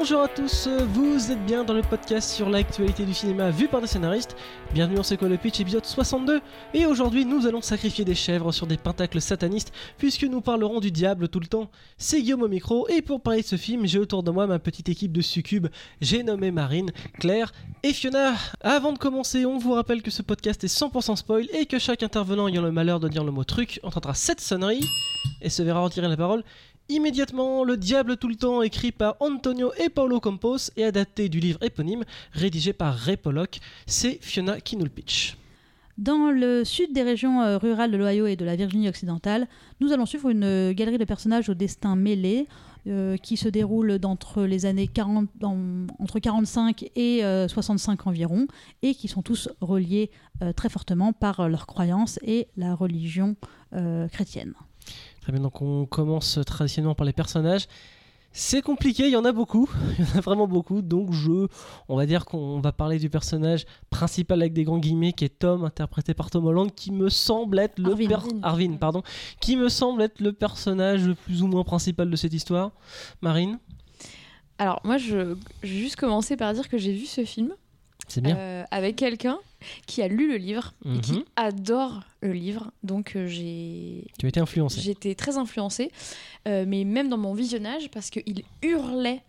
Bonjour à tous, vous êtes bien dans le podcast sur l'actualité du cinéma vu par des scénaristes. Bienvenue dans C'est quoi le pitch épisode 62 et aujourd'hui nous allons sacrifier des chèvres sur des pentacles satanistes puisque nous parlerons du diable tout le temps. C'est Guillaume au micro et pour parler de ce film j'ai autour de moi ma petite équipe de succubes. J'ai nommé Marine, Claire et Fiona. Avant de commencer on vous rappelle que ce podcast est 100% spoil et que chaque intervenant ayant le malheur de dire le mot truc entendra cette sonnerie et se verra retirer la parole immédiatement Le Diable tout le temps, écrit par Antonio et Paolo Campos et adapté du livre éponyme, rédigé par Ray Pollock. C'est Fiona qui nous le pitch. Dans le sud des régions euh, rurales de l'Ohio et de la Virginie occidentale, nous allons suivre une euh, galerie de personnages au destin mêlé euh, qui se déroule entre les années 40, entre 45 et 65 environ et qui sont tous reliés très fortement par leurs croyances et la religion chrétienne. Très bien, donc on commence traditionnellement par les personnages. C'est compliqué, il y en a beaucoup, il y en a vraiment beaucoup, donc je, on va dire qu'on va parler du personnage principal avec des grands guillemets qui est Tom, interprété par Tom Holland, qui me semble être le Arvin, pardon, qui me semble être le personnage plus ou moins principal de cette histoire. Marine? Alors moi, je, vais juste commencer par dire que j'ai vu ce film. C'est bien. Euh, avec quelqu'un qui a lu le livre et qui Mhm. adore le livre. Donc euh, j'ai Tu as été influencé. j'étais très influencée, euh, mais même dans mon visionnage parce qu'il hurlait.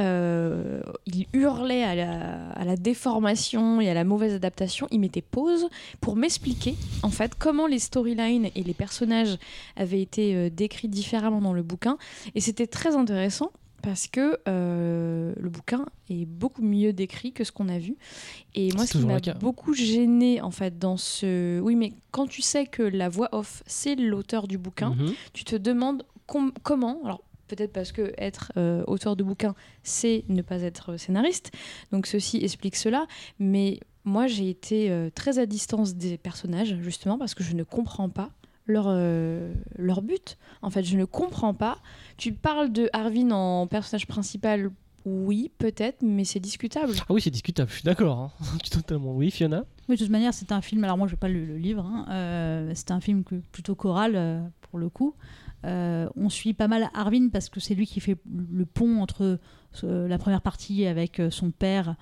euh, il hurlait à la, à la déformation et à la mauvaise adaptation. Il mettait pause pour m'expliquer en fait comment les storylines et les personnages avaient été décrits différemment dans le bouquin. Et c'était très intéressant parce que euh, le bouquin est beaucoup mieux décrit que ce qu'on a vu. Et moi, ce qui m'a beaucoup gêné en fait dans ce... Oui, mais quand tu sais que la voix off, c'est l'auteur du bouquin, Mhm. tu te demandes com- comment... Alors, peut-être parce que être euh, auteur de bouquin, c'est ne pas être scénariste. Donc, ceci explique cela. Mais moi, j'ai été euh, très à distance des personnages, justement, parce que je ne comprends pas leur, euh, leur but. En fait, je ne comprends pas. Tu parles de Arvin en personnage principal, oui, peut-être, mais c'est discutable. Ah oui, c'est discutable, je suis d'accord. hein. Totalement, oui, Fiona? Oui, de toute manière, c'est un film. Alors moi, je n'ai pas lu le livre. hein, euh, c'est un film que- plutôt choral euh, pour le coup. Euh, on suit pas mal Arvin parce que c'est lui qui fait le pont entre euh, la première partie avec euh, son père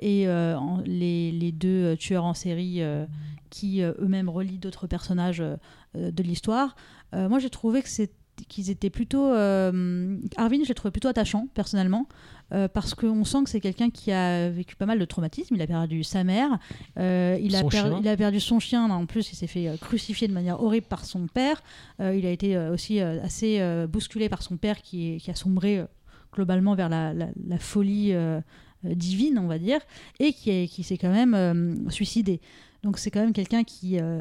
et euh, en- les, les deux euh, tueurs en série euh, qui euh, eux-mêmes relient d'autres personnages euh, euh, de l'histoire. Euh, moi, j'ai trouvé que c'est qu'ils étaient plutôt euh, Arvin, je l'ai trouvé plutôt attachant personnellement euh, parce qu'on sent que c'est quelqu'un qui a vécu pas mal de traumatismes. Il a perdu sa mère, euh, il, a Son per- chien. il a perdu son chien. là, en plus, il s'est fait euh, crucifier de manière horrible par son père. Euh, il a été euh, aussi euh, assez euh, bousculé par son père qui, est- qui a sombré euh, globalement vers la, la- la folie euh, euh, divine, on va dire, et qui, est- qui s'est quand même euh, suicidé. Donc c'est quand même quelqu'un qui, euh,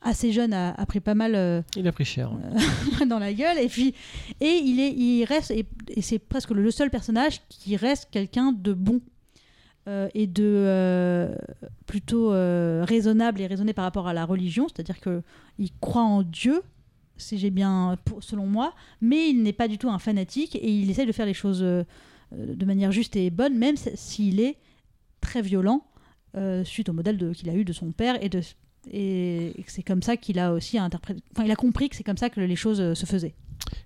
assez jeune, a, a pris pas mal euh, Il a pris cher. dans la gueule. Et puis, et il, est, il reste, et, et c'est presque le seul personnage qui reste quelqu'un de bon. euh, et de euh, plutôt euh, raisonnable et raisonné par rapport à la religion, c'est-à-dire que il croit en Dieu, si j'ai bien, pour- selon moi, mais il n'est pas du tout un fanatique et il essaie de faire les choses euh, euh, de manière juste et bonne, même s'il est très violent euh, suite au modèle qu'il a eu de son père et de et c'est comme ça qu'il a aussi interprété. Enfin, il a compris que c'est comme ça que les choses euh, se faisaient.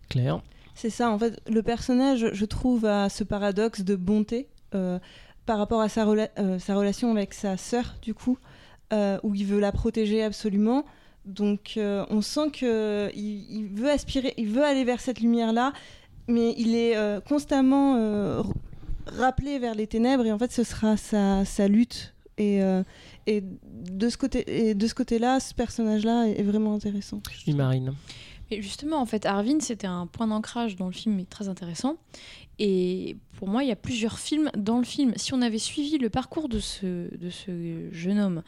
Claire. C'est ça, en fait, le personnage, je trouve, a ce paradoxe de bonté euh, par rapport à sa, rela- euh, sa relation avec sa sœur, du coup, euh, où il veut la protéger absolument. Donc, euh, on sent que il, il veut aspirer, il veut aller vers cette lumière-là, mais il est euh, constamment euh, rappelé vers les ténèbres, et en fait, ce sera sa, sa lutte. Et, euh, et de ce côté, et de ce côté-là, ce personnage-là est, est vraiment intéressant. Oui, Marine. Et justement, en fait, Arvin, c'était un point d'ancrage dans le film, mais très intéressant. Et pour moi, il y a plusieurs films dans le film. Si on avait suivi le parcours de ce, de ce jeune homme,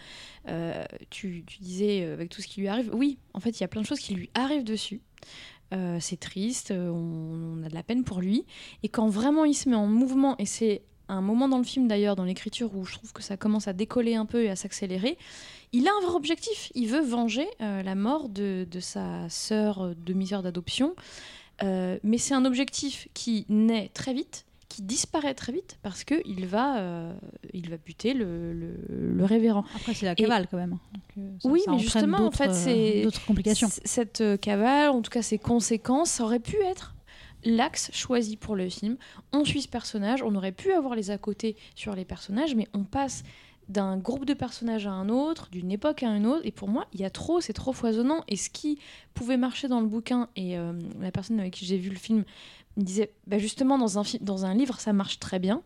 euh, tu, tu disais avec tout ce qui lui arrive, oui, en fait, il y a plein de choses qui lui arrivent dessus. Euh, c'est triste, euh, on, a de la peine pour lui. Et quand vraiment il se met en mouvement, et c'est un moment dans le film d'ailleurs, dans l'écriture, où je trouve que ça commence à décoller un peu et à s'accélérer, il a un vrai objectif. Il veut venger euh, la mort de, de sa sœur, demi-sœur d'adoption. Mais c'est un objectif qui naît très vite, qui disparaît très vite, parce qu'il va, euh, il va buter le, le- le révérend. Après, c'est la cavale quand même. Donc, euh, ça- Oui, ça mais justement, en fait, euh, c'est- d'autres complications. Cette cavale, en tout cas ses conséquences, ça aurait pu être l'axe choisi pour le film. On suit ce personnage, on aurait pu avoir les à côté sur les personnages, mais on passe d'un groupe de personnages à un autre, d'une époque à une autre, et pour moi, il y a trop, c'est trop foisonnant. Et ce qui pouvait marcher dans le bouquin, et euh, la personne avec qui j'ai vu le film me disait, bah justement, dans un, dans un livre, ça marche très bien.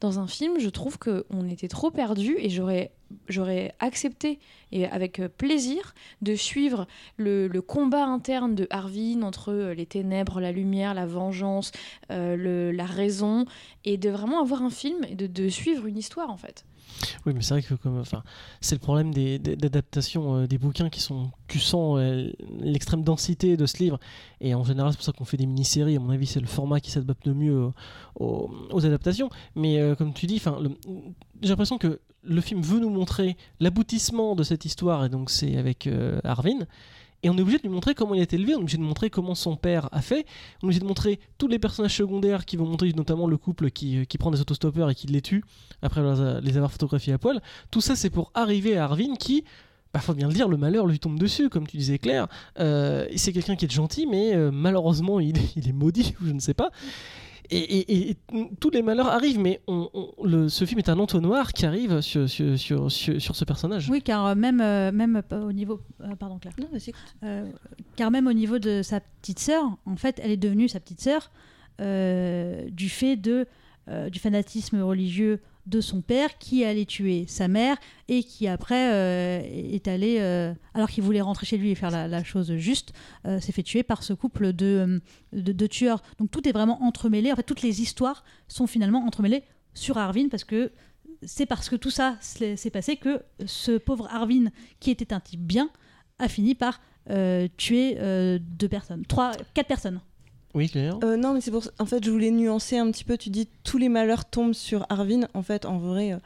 Dans un film, je trouve qu'on était trop perdu, et j'aurais j'aurais accepté, et avec euh, plaisir, de suivre le, combat interne de Arvin entre euh, les ténèbres, la lumière, la vengeance, euh, la raison, et de vraiment avoir un film et de, de suivre une histoire, en fait. Oui, mais c'est vrai que comme, enfin, c'est le problème des, d'adaptation euh, des bouquins qui sont, tu sens euh, l'extrême densité de ce livre, et en général c'est pour ça qu'on fait des mini-séries. À mon avis, c'est le format qui s'adapte le mieux aux, aux- adaptations. Mais euh, comme tu dis, enfin, j'ai l'impression que le film veut nous montrer l'aboutissement de cette histoire, et donc c'est avec Arvin. Et on est obligé de lui montrer comment il a été élevé, on est obligé de montrer comment son père a fait, on est obligé de montrer tous les personnages secondaires qui vont montrer notamment le couple qui, qui prend des autostoppeurs et qui les tue après les les avoir photographiés à poil. Tout ça, c'est pour arriver à Arvin qui, bah, faut bien le dire, le malheur lui tombe dessus, comme tu disais Claire. Euh, c'est quelqu'un qui est gentil, mais euh, malheureusement, il, il est maudit, ou je ne sais pas. Et, et- et tous les malheurs arrivent, mais on- on- le- ce film est un entonnoir qui arrive sur, sur, sur, sur- sur ce personnage. Oui, car euh, même, euh, même euh, au niveau. euh, pardon, Claire. Non. Euh, car même au niveau de sa petite sœur, en fait, elle est devenue sa petite sœur euh, du fait de, euh, du fanatisme religieux de son père qui allait tuer sa mère et qui après euh, est allé, euh, alors qu'il voulait rentrer chez lui et faire la, chose juste, euh, s'est fait tuer par ce couple de, de, de tueurs. Donc tout est vraiment entremêlé. En fait, toutes les histoires sont finalement entremêlées sur Arvin parce que c'est parce que tout ça s'est passé que ce pauvre Arvin, qui était un type bien, a fini par tuer deux personnes, trois, quatre personnes. Oui, Claire. Euh, non, mais c'est pour ça. En fait, je voulais nuancer un petit peu. Tu dis tous les malheurs tombent sur Arvin. En fait, en vrai, euh,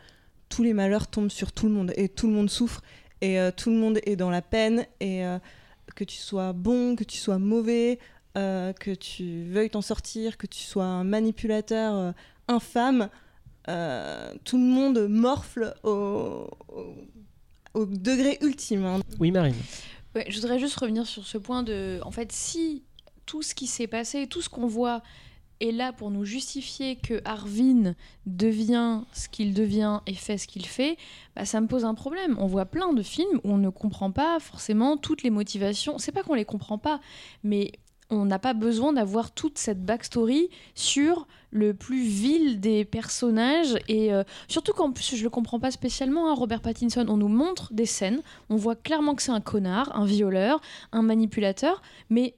tous les malheurs tombent sur tout le monde et tout le monde souffre et euh, tout le monde est dans la peine et euh, que tu sois bon, que tu sois mauvais, euh, que tu veuilles t'en sortir, que tu sois un manipulateur euh, infâme, euh, tout le monde morfle au, au- au degré ultime. hein. Oui, Marine. Ouais, je voudrais juste revenir sur ce point de. En fait, si tout ce qui s'est passé, tout ce qu'on voit est là pour nous justifier que Arvin devient ce qu'il devient et fait ce qu'il fait, bah, ça me pose un problème. On voit plein de films où on ne comprend pas forcément toutes les motivations. C'est pas qu'on les comprend pas, mais on n'a pas besoin d'avoir toute cette backstory sur le plus vil des personnages et euh, surtout qu'en plus je le comprends pas spécialement à Robert Pattinson on nous montre des scènes on voit clairement que c'est un connard un violeur un manipulateur mais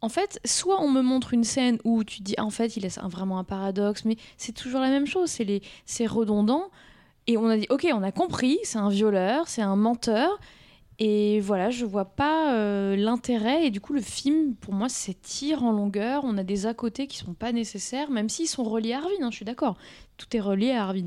en fait, soit on me montre une scène où tu dis, ah, en fait, il est vraiment un paradoxe, mais c'est toujours la même chose, c'est redondant. Et on a dit, ok, on a compris, c'est un violeur, c'est un menteur. Et voilà, je vois pas euh, l'intérêt. Et du coup, le film, pour moi, s'étire en longueur. On a des à côté qui sont pas nécessaires, même s'ils sont reliés à Arvin, hein, je suis d'accord. Tout est relié à Arvin.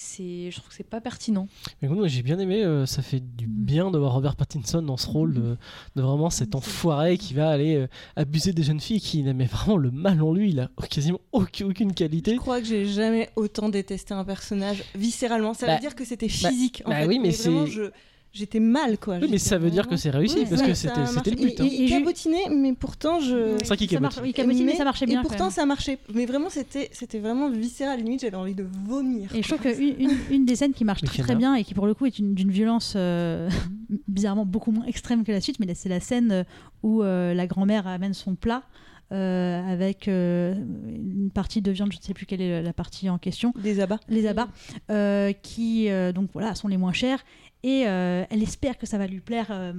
C'est, je trouve que c'est pas pertinent. Mais écoute, moi, j'ai bien aimé, euh, ça fait du bien de voir Robert Pattinson dans ce rôle de, de vraiment cet enfoiré qui va aller euh, abuser des jeunes filles qui n'aimait vraiment le mal en lui. Il a quasiment aucune, aucune Je qualité. crois que j'ai jamais autant détesté un personnage viscéralement. Ça Bah, veut dire que c'était bah, physique. en bah fait. oui, mais vraiment, c'est- je- J'étais mal, quoi. Oui, mais ça veut dire que c'est réussi Ouais, parce ouais, que c'était le but. hein. Il, il Et- et je- cabotinait, mais pourtant je. C'est ça qui Ça marche, cabotine. oui, cabotiner, Mais- ça marchait bien. Et pourtant ça marchait. Mais vraiment c'était c'était vraiment viscéral. Limite j'avais envie de vomir. Et je trouve qu'une une, une des scènes qui marche très, qu'il très a. bien et qui pour le coup est une- d'une violence euh, bizarrement beaucoup moins extrême que la suite, mais là, c'est la scène euh, où euh, la grand-mère amène son plat euh, avec euh, une partie de viande, je ne sais plus quelle est la partie en question, Des abats. les abats, euh, qui euh, donc voilà sont les moins chers et euh, elle espère que ça va lui plaire euh,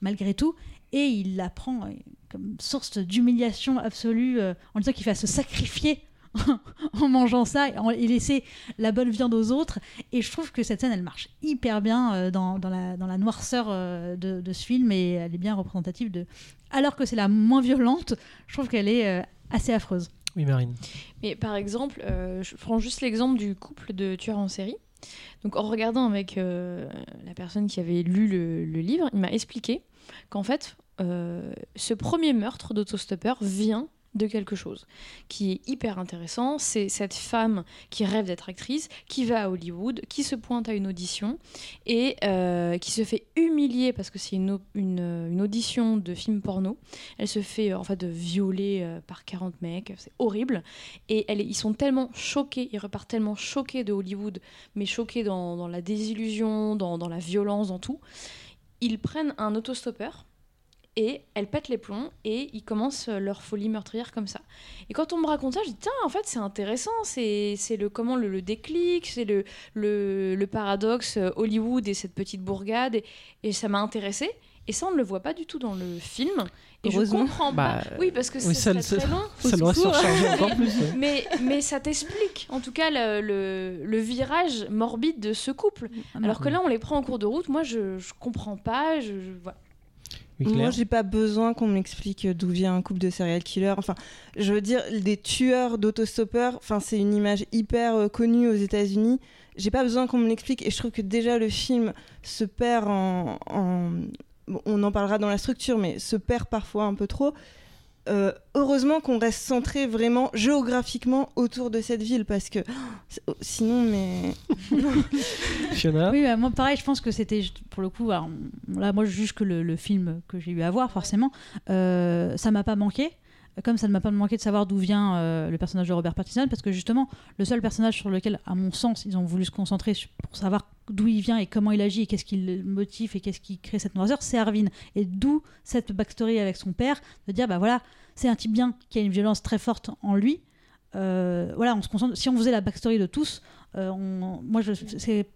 malgré tout et il la prend euh, comme source d'humiliation absolue euh, en disant qu'il va se sacrifier en mangeant ça et, en- et laisser la bonne viande aux autres et je trouve que cette scène elle marche hyper bien euh, dans, dans la, dans la noirceur euh, de, de ce film et elle est bien représentative de alors que c'est la moins violente je trouve qu'elle est euh, assez affreuse Oui, Marine. Mais par exemple, euh, je prends juste l'exemple du couple de tueurs en série. Donc en regardant avec euh, la personne qui avait lu le, livre, il m'a expliqué qu'en fait, euh, ce premier meurtre d'autostoppeur vient de quelque chose qui est hyper intéressant. C'est cette femme qui rêve d'être actrice, qui va à Hollywood, qui se pointe à une audition et euh, qui se fait humilier parce que c'est une, euh, une audition de film porno. Elle se fait euh, en fait violer par 40 mecs, c'est horrible. Et elle, ils sont tellement choqués, ils repartent tellement choqués de Hollywood, mais choqués dans, dans la désillusion, dans, dans la violence, dans tout. Ils prennent un autostoppeur et elles pètent les plombs et ils commencent euh, leur folie meurtrière comme ça. Et quand on me raconte ça, je dis tiens, en fait, c'est intéressant, c'est c'est le comment le, le déclic, c'est le, le, le paradoxe euh, Hollywood et cette petite bourgade et, et ça m'a intéressé. Et ça, on ne le voit pas du tout dans le film. Et je comprends Bah, pas. Oui, parce que oui, c'est ça- très, ça- très long. Ça doit secours. surcharger encore plus. ouais. Mais, mais ça t'explique, en tout cas, le, le, le virage morbide de ce couple. Ah, Alors que là, on les prend en cours de route. Moi, je, je comprends pas. Je, je- voilà. Moi, j'ai pas besoin qu'on m'explique d'où vient un couple de serial killers. Enfin, je veux dire, des tueurs d'autostoppeurs, enfin, c'est une image hyper euh, connue aux États-Unis. J'ai pas besoin qu'on me l'explique. Et je trouve que déjà, le film se perd en. on en parlera dans la structure, mais se perd parfois un peu trop. Euh, heureusement qu'on reste centré vraiment géographiquement autour de cette ville parce que c'est- sinon mais Fiona. Oui, bah, moi pareil, je pense que c'était pour le coup. alors, là, moi, je juge que le, le film que j'ai eu à voir, forcément, euh, ça m'a pas manqué. Comme ça ne m'a pas manqué de savoir d'où vient euh, le personnage de Robert Pattinson, parce que justement, le seul personnage sur lequel, à mon sens, ils ont voulu se concentrer pour savoir d'où il vient et comment il agit et qu'est-ce qui le motive et qu'est-ce qui crée cette noirceur, c'est Arvin. Et d'où cette backstory avec son père, de dire, bah voilà, c'est un type bien qui a une violence très forte en lui. Euh, voilà, on se concentre. Si on faisait la backstory de tous, euh, moi,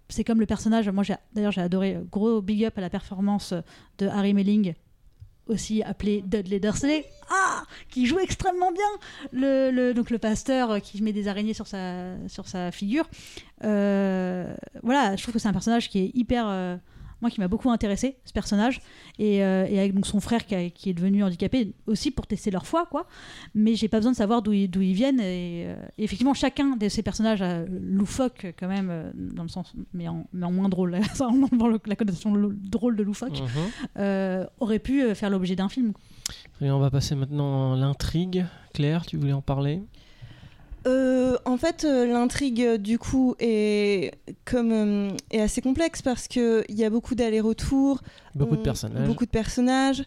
c'est comme le personnage. Moi, d'ailleurs, j'ai adoré. Gros big up à la performance de Harry Melling, aussi appelé Dudley Dursley, ah, qui joue extrêmement bien. Le, le- pasteur euh, qui met des araignées sur sa figure. Euh, voilà, je trouve que c'est un personnage qui est hyper. Moi, qui m'a beaucoup intéressé, ce personnage, et, euh, et avec donc son frère qui, a- qui est devenu handicapé aussi pour tester leur foi, quoi. Mais j'ai pas besoin de savoir d'où ils, viennent. Et, euh, et effectivement, chacun de ces personnages euh, quand même, euh, dans le sens, mais en, mais en moins drôle, Ça, en enlevant le- la connotation drôle de loufoque, Mhm. aurait pu faire l'objet d'un film. Et on va passer maintenant à l'intrigue. Claire, tu voulais en parler? Euh, en fait, euh, l'intrigue euh, du coup est comme euh, est assez complexe parce que il y a beaucoup d'allers-retours, Beaucoup de on- personnages. beaucoup de personnages.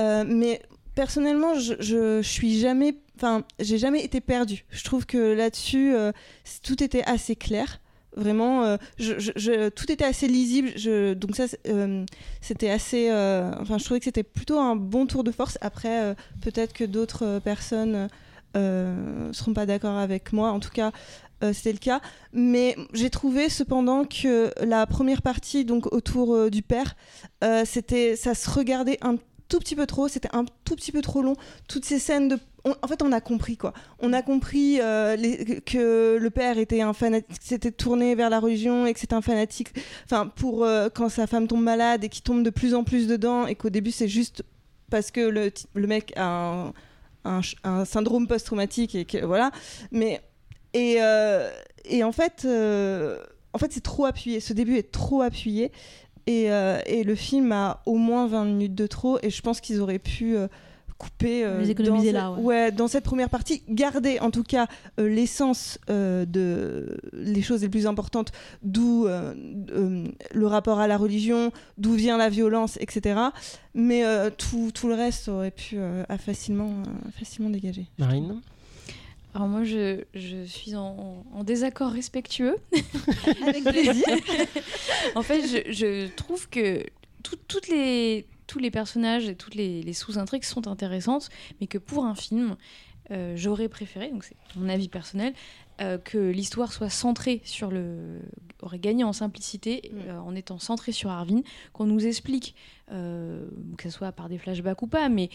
euh, mais personnellement, je, je, je suis jamais, enfin, j'ai jamais été perdue. Je trouve que là-dessus, tout était assez clair. Vraiment, je, tout était assez lisible. Donc ça, c'était assez. enfin, je trouvais que c'était plutôt un bon tour de force. Après, peut-être que d'autres personnes euh, seront pas d'accord avec moi. En tout cas, euh, c'était le cas. Mais j'ai trouvé cependant que la première partie, donc autour euh, du père, c'était, ça se regardait un tout petit peu trop. C'était un tout petit peu trop long. Toutes ces scènes de en fait, on a compris quoi. On a compris que le père était un fanatique, s'était tourné vers la religion et que c'était un fanatique. Enfin, pour quand sa femme tombe malade et qu'il tombe de plus en plus dedans et qu'au début c'est juste parce que le, le mec a un, un syndrome post-traumatique et voilà. Mais et, euh, et en fait, euh, en fait c'est trop appuyé. Ce début est trop appuyé. Et, euh, et le film a au moins 20 minutes de trop et je pense qu'ils auraient pu couper euh, Les économiser dans là, cette- ouais. dans cette première partie garder en tout cas euh, l'essence euh, de les choses les plus importantes d'où euh, euh, le rapport à la religion d'où vient la violence etc mais euh, tout, tout le reste aurait pu euh, facilement euh, facilement dégager Marine Alors moi, je, je suis en, en désaccord respectueux. avec plaisir en fait, je, je trouve que tout- toutes les, tous les personnages et toutes les, les sous-intrigues sont intéressantes, mais que pour un film, euh, j'aurais préféré, donc c'est mon avis personnel, euh, que l'histoire soit centrée sur le. aurait gagné en simplicité Mm. euh, en étant centrée sur Arvin, qu'on nous explique, euh, que ce soit par des flashbacks ou pas, mais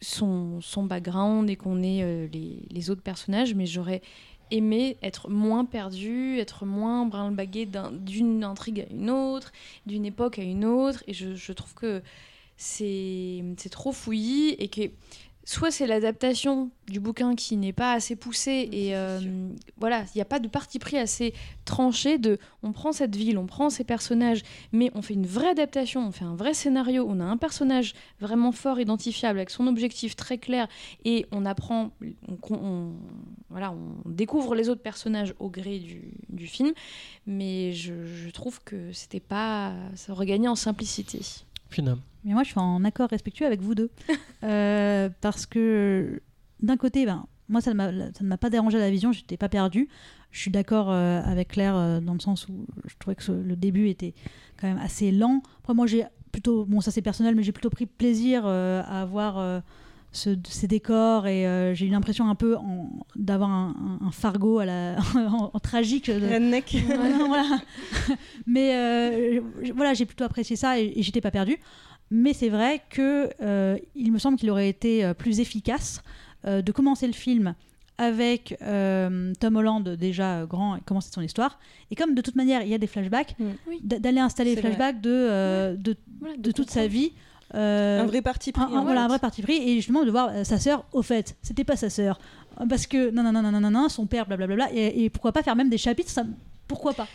son, son background et qu'on ait les, les autres personnages, mais j'aurais aimé être moins perdu, être moins brin-le-baguet d'un- d'une intrigue à une autre, d'une époque à une autre, et je, je trouve que c'est trop fouillis et que soit c'est l'adaptation du bouquin qui n'est pas assez poussée et euh, voilà, il n'y a pas de parti pris assez tranché de on prend cette ville, on prend ces personnages, mais on fait une vraie adaptation, on fait un vrai scénario, on a un personnage vraiment fort, identifiable, avec son objectif très clair et on apprend, on, on- voilà, on découvre les autres personnages au gré du, du film, mais je, je trouve que c'était pas, ça gagné en simplicité. Finalement. Mais moi, je suis en accord respectueux avec vous deux. Euh, parce que d'un côté, ben, moi, ça ne m'a pas dérangé à la vision, je n'étais pas perdue. Je suis d'accord euh, avec Claire euh, dans le sens où je trouvais que ce- le début était quand même assez lent. Après, moi, j'ai plutôt, bon, ça c'est personnel, mais j'ai plutôt pris plaisir euh, à voir euh, ce- ces décors et euh, j'ai eu l'impression un peu en- d'avoir un, Fargo à la, en, en tragique. de- Redneck. voilà. Mais euh, voilà, j'ai plutôt apprécié ça et, et j'étais pas perdue. Mais c'est vrai que euh, il me semble qu'il aurait été euh, plus efficace euh, de commencer le film avec euh, Tom Holland déjà euh, grand et commencer son histoire. Et comme de toute manière il y a des flashbacks, Mm. Oui. d'aller installer les flashbacks de, euh, de, Voilà, de toute sa vie. Euh, Un vrai parti pris. un, un- voilà, un vrai parti pris et justement de voir euh, sa sœur au fait c'était pas sa sœur parce que non non non non non non, non son père blablabla et, et pourquoi pas faire même des chapitres ça, pourquoi pas?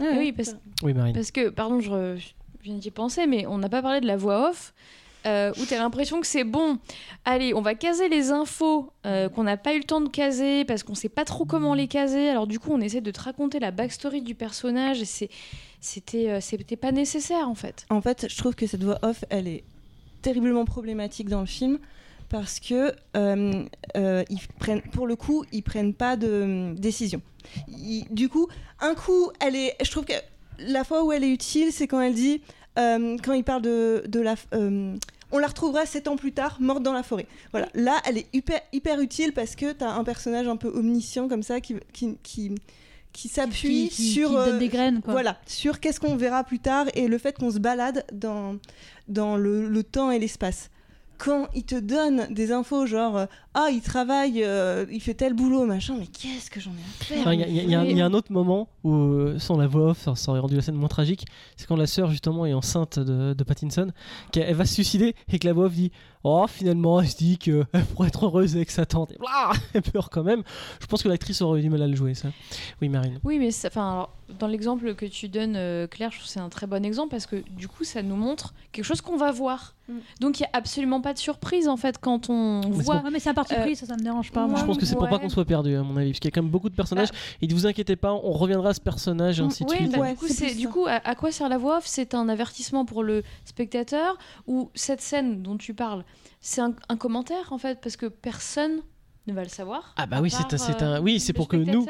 Ouais, oui, parce- Oui, Marine. Parce que, pardon, je, re- je viens d'y penser, mais on n'a pas parlé de la voix off. euh, où tu as l'impression que c'est bon, allez, on va caser les infos euh, qu'on n'a pas eu le temps de caser parce qu'on sait pas trop comment les caser. Alors du coup, on essaie de te raconter la backstory du personnage et c'est, c'était, euh, c'était pas nécessaire en fait. En fait, je trouve que cette voix off, elle est terriblement problématique dans le film parce que euh, euh, ils prennent, pour le coup, ils prennent pas de décision. Du coup, un coup, elle est, je trouve que la fois où elle est utile, c'est quand elle dit, quand il parle de, de la, on la retrouvera sept ans plus tard, morte dans la forêt. Voilà, là, elle est hyper, hyper utile parce que tu as un personnage un peu omniscient comme ça qui, qui, qui s'appuie sur qui donne euh, des graines quoi. voilà, sur qu'est-ce qu'on verra plus tard et le fait qu'on se balade dans, dans le, le temps et l'espace. Quand il te donne des infos genre ah il travaille, euh, il fait tel boulot machin, mais qu'est-ce que j'en ai à faire Enfin, Il y, a- y y un- il y a un autre moment où, euh, sans la voix off, ça, aurait rendu la scène moins tragique. C'est quand la sœur, justement, est enceinte de, de Pattinson, qu'elle elle va se suicider et que la voix off dit Oh, finalement, elle se dit qu'elle pourrait être heureuse avec sa tante. Et blah elle pleure quand même. Je pense que l'actrice aurait eu du mal à le jouer, ça. Oui, Marine. Oui, mais ça- alors, dans l'exemple que tu donnes, euh, Claire, je trouve que c'est un très bon exemple parce que du coup, ça nous montre quelque chose qu'on va voir. Mm. Donc il y a absolument pas de surprise en fait quand on voit. Ouais, mais c'est parti Euh, pris ça ça me dérange pas moi. Je pense que c'est pour pas qu'on soit perdu, à mon avis, parce qu'il y a quand même beaucoup de personnages. Et ne vous inquiétez pas, on reviendra à ce personnage et ainsi de Oui, suite. bah, Ouais, du coup, c'est du coup à, à quoi sert la voix off? C'est un avertissement pour le spectateur ou cette scène dont tu parles, c'est un, un commentaire en fait? Parce que personne ne va le savoir. Ah bah oui, c'est un- c'est euh, un, oui, c'est pour que nous,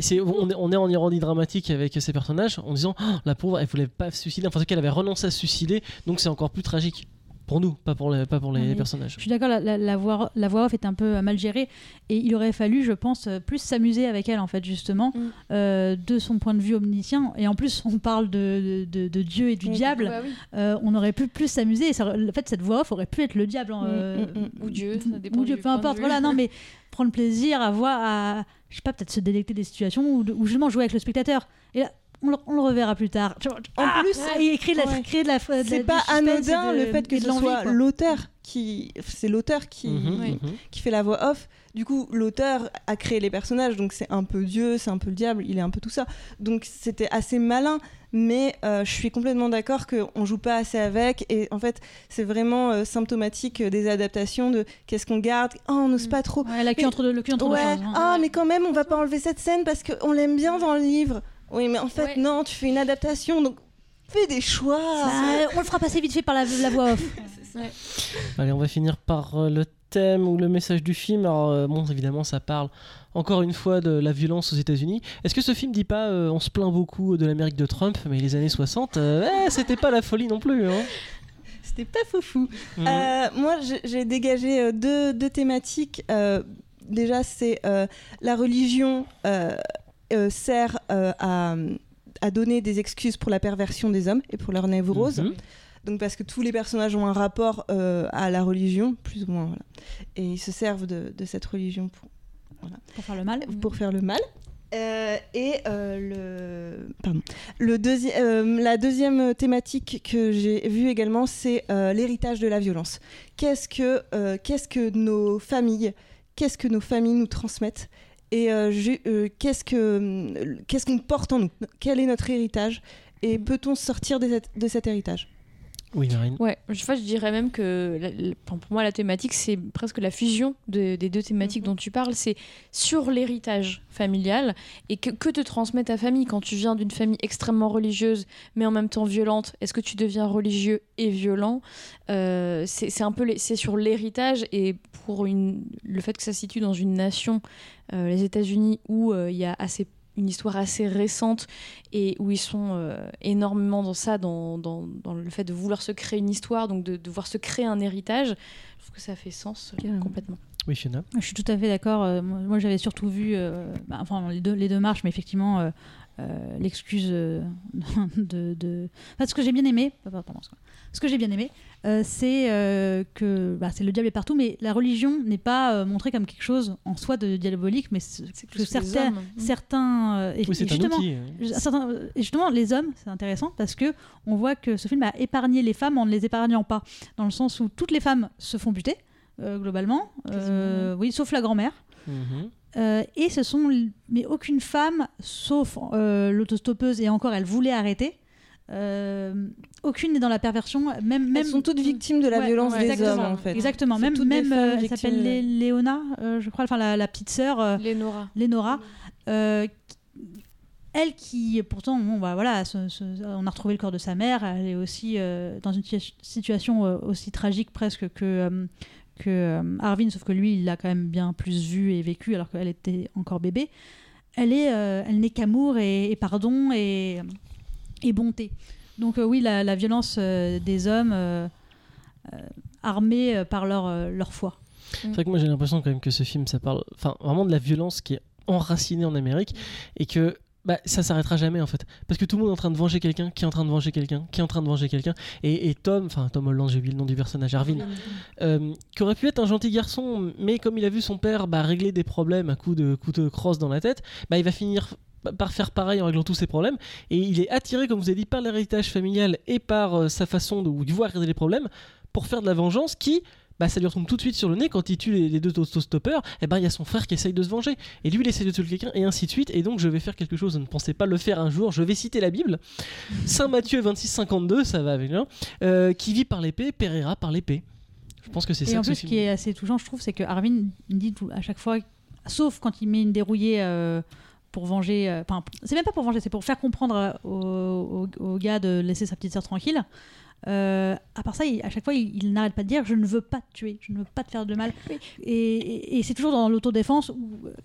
c'est, on, est, on est en ironie dramatique avec ces personnages en disant Oh, la pauvre, elle voulait pas se suicider, enfin en tout cas, elle avait renoncé à se suicider, donc c'est encore plus tragique pour nous, pas pour les, pas pour les Ouais. personnages. Je suis d'accord, la, la- la voix, la voix off est un peu euh, mal gérée et il aurait fallu, je pense, euh, plus s'amuser avec elle, en fait, justement, Mm. euh, de son point de vue omniscient. Et en plus, on parle de, de, de Dieu et du Mm. diable. Bah oui. Euh, on aurait pu plus s'amuser. Et ça aurait- en fait, cette voix off aurait pu être le diable. hein, Mm, euh, mm, mm. Ou Dieu, ça dépend ou Dieu, du peu importe. Voilà, non, mais prendre plaisir à voir, à, je sais pas, peut-être se délecter des situations ou, ou justement jouer avec le spectateur. Et là, on le, on le reverra plus tard. En Ah, plus, et créer de la, ouais. créer de la, de la- c'est pas anodin de- le fait que ce soit l'auteur qui, c'est l'auteur qui, Mhm, Oui. mhm. qui fait la voix off. Du coup, l'auteur a créé les personnages, donc c'est un peu Dieu, c'est un peu le diable, il est un peu tout ça. Donc c'était assez malin, mais euh, je suis complètement d'accord qu'on joue pas assez avec. Et en fait, c'est vraiment euh, symptomatique des adaptations de qu'est-ce qu'on garde. Oh, on n'ose Mm. pas trop. Ouais, la queue Mais- entre deux, le cul entre deux Ouais, hein. ah, mais quand même, on va pas enlever cette scène parce qu'on l'aime bien dans le livre. Oui, mais en fait, Ouais. non, tu fais une adaptation, donc fais des choix. Bah, on le fera passer vite fait par la, la voix off. Ouais. Allez, on va finir par euh, le thème ou le message du film. Alors, euh, bon, évidemment, ça parle encore une fois de la violence aux États-Unis. Est-ce que ce film dit pas euh, on se plaint beaucoup de l'Amérique de Trump, mais les années 60, euh, eh, c'était pas la folie non plus. Hein C'était pas faux fou. Mhm. Euh, moi, j'ai- dégagé euh, deux, deux thématiques. Euh, déjà, c'est euh, la religion euh, sert euh, à, à donner des excuses pour la perversion des hommes et pour leur névrose. Mhm. Donc parce que tous les personnages ont un rapport euh, à la religion, plus ou moins. voilà. Et ils se servent de, de cette religion pour, Pour faire le mal. pour faire le mal. Euh, et euh, le, pardon. Le deuxi- euh, la deuxième thématique que j'ai vue également, c'est euh, l'héritage de la violence. Qu'est-ce que, euh, qu'est-ce que nos familles, qu'est-ce que nos familles nous transmettent et euh, euh, euh, qu'est-ce qu'on porte en nous? Quel est notre héritage? Et peut-on sortir de cet héritage? Oui, Marine. Ouais, je, enfin, je dirais même que la- la- enfin, pour moi, la thématique, c'est presque la fusion de- des deux thématiques Mhm. dont tu parles. C'est sur l'héritage familial et que, que te transmet ta famille quand tu viens d'une famille extrêmement religieuse, mais en même temps violente. Est-ce que tu deviens religieux et violent? Euh, C'est un peu c'est sur l'héritage et pour une, le fait que ça se situe dans une nation, euh, les États-Unis, où euh, il y a assez une histoire assez récente et où ils sont euh, énormément dans ça, dans, dans, dans le fait de vouloir se créer une histoire, donc de, de devoir se créer un héritage. Je trouve que ça fait sens euh, complètement. Oui, Fiona. Je suis tout à fait d'accord. Euh, moi, j'avais surtout vu, euh, bah, enfin, les deux, les deux marches, mais effectivement, euh, euh, l'excuse euh, de, de... Enfin, ce que j'ai bien aimé, pardon, pardon, ce que- j'ai bien aimé, euh, c'est euh, que bah, c'est le diable est partout, mais la religion n'est pas euh, montrée comme quelque chose en soi de diabolique, mais c- C'est que certains, certains, euh, et, Oui, c'est et un justement, outil. euh. certains- et justement, les hommes, c'est intéressant parce que on voit que ce film a épargné les femmes en ne les épargnant pas, dans le sens où toutes les femmes se font buter euh, globalement, Euh, oui, sauf la grand-mère. Mhm. Euh, et ce sont mais aucune femme sauf euh, l'autostoppeuse et encore elle voulait arrêter euh, aucune n'est dans la perversion même même Elles sont toutes victimes de la Ouais, violence ouais, des exactement. hommes, en fait. exactement même euh, elle s'appelle Lé- Léona euh, je crois enfin la, la petite sœur euh, Lénora. Lénora euh, elle qui pourtant bon, bah, voilà on a retrouvé le corps de sa mère elle est aussi euh, dans une situa- situation euh, aussi tragique presque que euh, que Arvin sauf que lui il l'a quand même bien plus vu et vécu alors qu'elle était encore bébé elle est euh, elle n'est qu'amour et, et pardon et, et bonté donc euh, oui la, la violence euh, des hommes euh, armés par leur, leur foi C'est vrai que moi j'ai l'impression quand même que ce film, ça parle enfin, vraiment de la violence qui est enracinée en Amérique et que bah, ça s'arrêtera jamais en fait. Parce que tout le monde est en train de venger quelqu'un, qui est en train de venger quelqu'un, qui est en train de venger quelqu'un. Et, et Tom, enfin Tom Holland, j'ai oublié le nom du personnage, Arvin, euh, qui aurait pu être un gentil garçon, mais comme il a vu son père bah, régler des problèmes à coups de, coups de crosse dans la tête, bah, il va finir par faire pareil en réglant tous ses problèmes. Et il est attiré, comme vous avez dit, par l'héritage familial et par euh, sa façon de, voir régler les problèmes pour faire de la vengeance qui bah, ça lui retombe tout de suite sur le nez quand il tue les, les deux autostoppeurs. Et ben il y a son frère qui essaye de se venger. Et lui, il essaye de tuer quelqu'un, et ainsi de suite. Et donc, je vais faire quelque chose. Je ne pensais pas le faire un jour. Je vais citer la Bible. Saint Matthieu 26-52, ça va avec là. Euh, qui vit par l'épée, périra par l'épée. Je pense que c'est Et ça en que plus, ce qui est assez touchant, je trouve, c'est que Arvin dit à chaque fois, sauf quand il met une dérouillée euh, pour venger. euh, Enfin, c'est même pas pour venger, c'est pour faire comprendre euh, au, au- au gars de laisser sa petite sœur tranquille. Euh, à part ça, il- à chaque fois, il, il n'arrête pas de dire Je ne veux pas te tuer, je ne veux pas te faire de mal. Oui. Et, et- et c'est toujours dans l'autodéfense.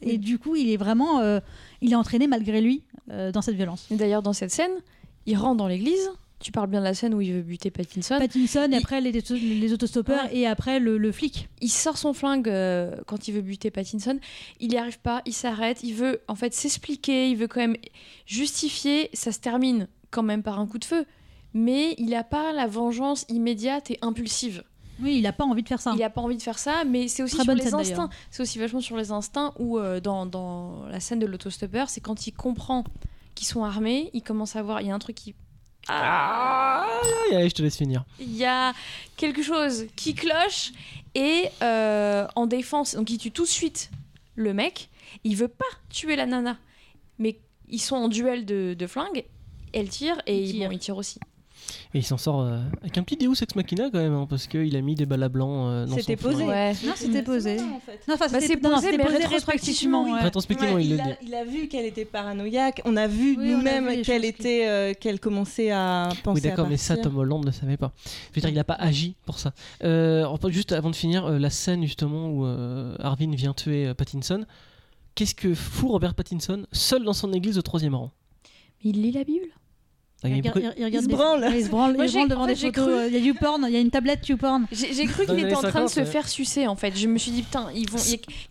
Et du coup, il est vraiment. euh, il est entraîné malgré lui dans cette violence. Et d'ailleurs, dans cette scène, il rentre dans l'église. Tu parles bien de la scène où il veut buter Pattinson. Pattinson, et il- après les, les autostoppeurs, Ouais. et après le, le flic. il sort son flingue euh, quand il veut buter Pattinson. Il n'y arrive pas, il s'arrête, il veut en fait s'expliquer, il veut quand même justifier. Ça se termine quand même par un coup de feu, mais il n'a pas la vengeance immédiate et impulsive. Oui, il a pas envie de faire ça. Il n'a pas envie de faire ça, mais c'est aussi Très sur les scène, instincts. C'est aussi vachement sur les instincts où euh, dans, dans la scène de l'autostoppeur, c'est quand il comprend qu'ils sont armés, il commence à voir, il y a un truc qui Ah, allez, je te laisse finir. il y a quelque chose qui cloche et euh, en défense, donc il tue tout de suite le mec. Il veut pas tuer la nana, mais ils sont en duel de, de flingue. Elle tire et Il il, tire. bon, il tire aussi. Et il s'en sort euh, avec un petit Deus Ex Machina quand même, hein, parce qu'il a mis des balles à blanc euh, dans C'était posé. Ouais. Non, c'était posé. en fait. Non, enfin, Bah, c'était c'est non, non, posé, mais posé rétrospectivement, rétrospectivement. ouais. Rétrospectivement, Ouais, il il, le a, dit. il a vu qu'elle était paranoïaque. On a vu Oui, nous-mêmes qu'elle était, euh, qu'elle commençait à penser Oui, d'accord, mais ça. Tom Holland ne savait pas. Je veux dire, il n'a pas agi pour ça. Euh, juste avant de finir, euh, la scène justement où euh, Arvin vient tuer euh, Pattinson. Qu'est-ce que fout Robert Pattinson seul dans son église au troisième rang? Mais il lit la Bible Ah, il se branle. Il se branle, Moi, devant en fait, j'ai photos. cru- euh, Il y a YouPorn, il y a une tablette YouPorn. J'ai cru qu'il était en train de 50, se ouais. faire sucer en fait. Je me suis dit, putain, ils vont...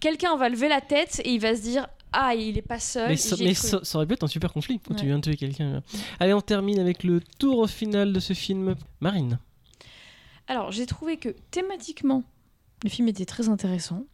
quelqu'un va lever la tête et il va se dire, ah, il est pas seul. Mais, ça, j'ai mais cru. ça, ça aurait pu être un super conflit quand tu viens de tuer quelqu'un. Allez, on termine avec le tour final de ce film. Marine. Alors, j'ai trouvé que thématiquement, le film était très intéressant.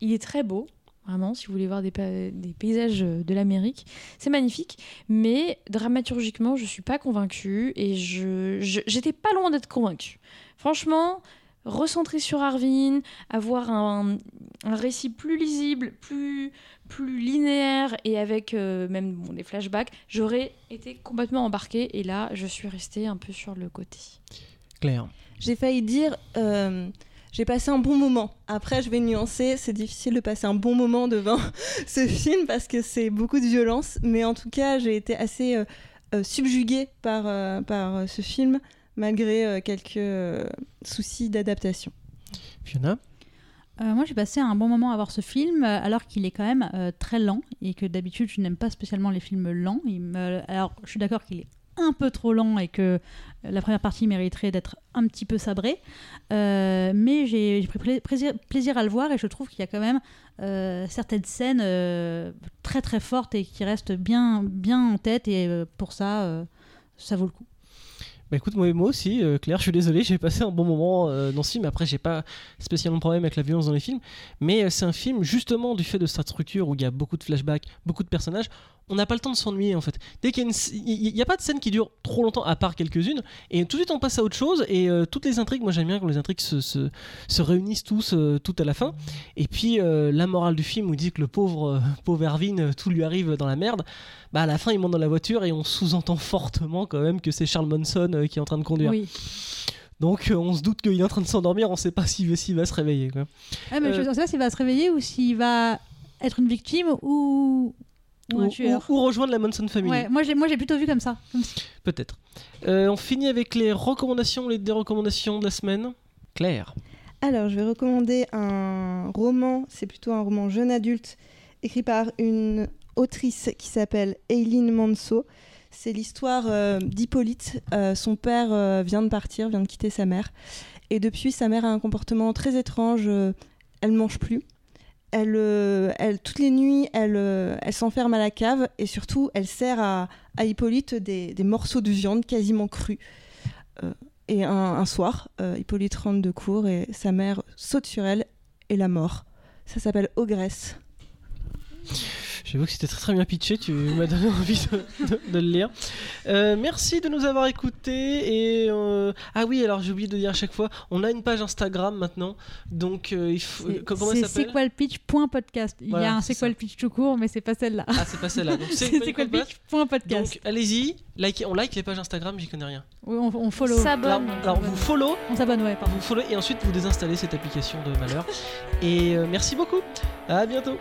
Il est très beau. Vraiment, si vous voulez voir des, pa- des paysages euh, de l'Amérique, c'est magnifique. Mais dramaturgiquement, je suis pas convaincue et je je- j'étais pas loin d'être convaincue. Franchement, recentrer sur Arvin, avoir un, un récit plus lisible, plus plus linéaire et avec euh, même bon, des flashbacks, j'aurais été complètement embarquée. Et là, je suis restée un peu sur le côté. Claire. J'ai failli dire, euh, j'ai passé un bon moment. Après, je vais nuancer, c'est difficile de passer un bon moment devant ce film parce que c'est beaucoup de violence. Mais en tout cas, j'ai été assez euh, euh, subjuguée par, euh, par euh, ce film, malgré euh, quelques euh, soucis d'adaptation. Fiona? Euh, moi, j'ai passé un bon moment à voir ce film, euh, alors qu'il est quand même euh, très lent et que d'habitude, je n'aime pas spécialement les films lents. Il me- Alors, je suis d'accord qu'il est un peu trop lent et que la première partie mériterait d'être un petit peu sabrée. Euh, mais j'ai pris pla- plaisir, à le voir et je trouve qu'il y a quand même euh, certaines scènes euh, très très fortes et qui restent bien, bien en tête. Et pour ça, ça vaut le coup. Bah écoute, moi, moi aussi, Claire, je suis désolé, j'ai passé un bon moment dans ce film. Après, j'ai pas spécialement de problème avec la violence dans les films, mais c'est un film justement du fait de sa structure où il y a beaucoup de flashbacks, beaucoup de personnages. On n'a pas le temps de s'ennuyer en fait. Dès qu'il une, n'y a pas de scène qui dure trop longtemps, à part quelques-unes, et tout de suite on passe à autre chose. Et euh, toutes les intrigues, moi j'aime bien quand les intrigues se, se, se réunissent tous euh, tout à la fin. Et puis euh, la morale du film où il dit que le pauvre, pauvre Erwin, tout lui arrive dans la merde. Bah à la fin il monte dans la voiture et on sous-entend fortement quand même que c'est Charles Manson qui est en train de conduire. Oui. Donc euh, on se doute qu'il est en train de s'endormir, on sait pas s'il s'il va se réveiller. Quoi. Ah, mais Euh, je sais pas s'il va se réveiller ou s'il va être une victime ou, ou un Ou, tueur. ou- ou rejoindre la Manson Family, Ouais, moi j'ai moi j'ai plutôt vu comme ça. Peut-être. Euh, on finit avec les recommandations, les dérecommandations de la semaine. Claire. Alors, je vais recommander un roman, c'est plutôt un roman jeune adulte, écrit par une autrice qui s'appelle Eileen Manso. C'est l'histoire euh, d'Hippolyte. Euh, son père euh, vient de partir, vient de quitter sa mère. Et depuis, sa mère a un comportement très étrange. euh, elle ne mange plus. Elle, euh, elle, toutes les nuits, elle, euh, elle s'enferme à la cave et surtout, elle sert à, à Hippolyte des, des morceaux de viande quasiment crus. Euh, et un, soir, Hippolyte rentre de cours et sa mère saute sur elle et la mort. Ça s'appelle Ogresse. J'avoue que c'était très très bien pitché, tu m'as donné envie de, de- de le lire. Euh, merci de nous avoir écoutés. Et euh, ah oui, alors j'ai oublié de dire à chaque fois, on a une page Instagram maintenant, donc euh, il faut. Comment C'est elle s'appelle sequelpitch.podcast. Il y a un c'est sequel pitch tout court, mais c'est pas celle-là. Ah, c'est pas celle-là. Donc C'est sequelpitch.podcast. Donc allez-y, likez- on like les pages Instagram, j'y connais rien. Oui, on, on follow. S'abonne. Alors, alors vous follow, On s'abonne, ouais, pardon. vous follow et ensuite vous désinstallez cette application de malheur. Et euh, merci beaucoup. À bientôt.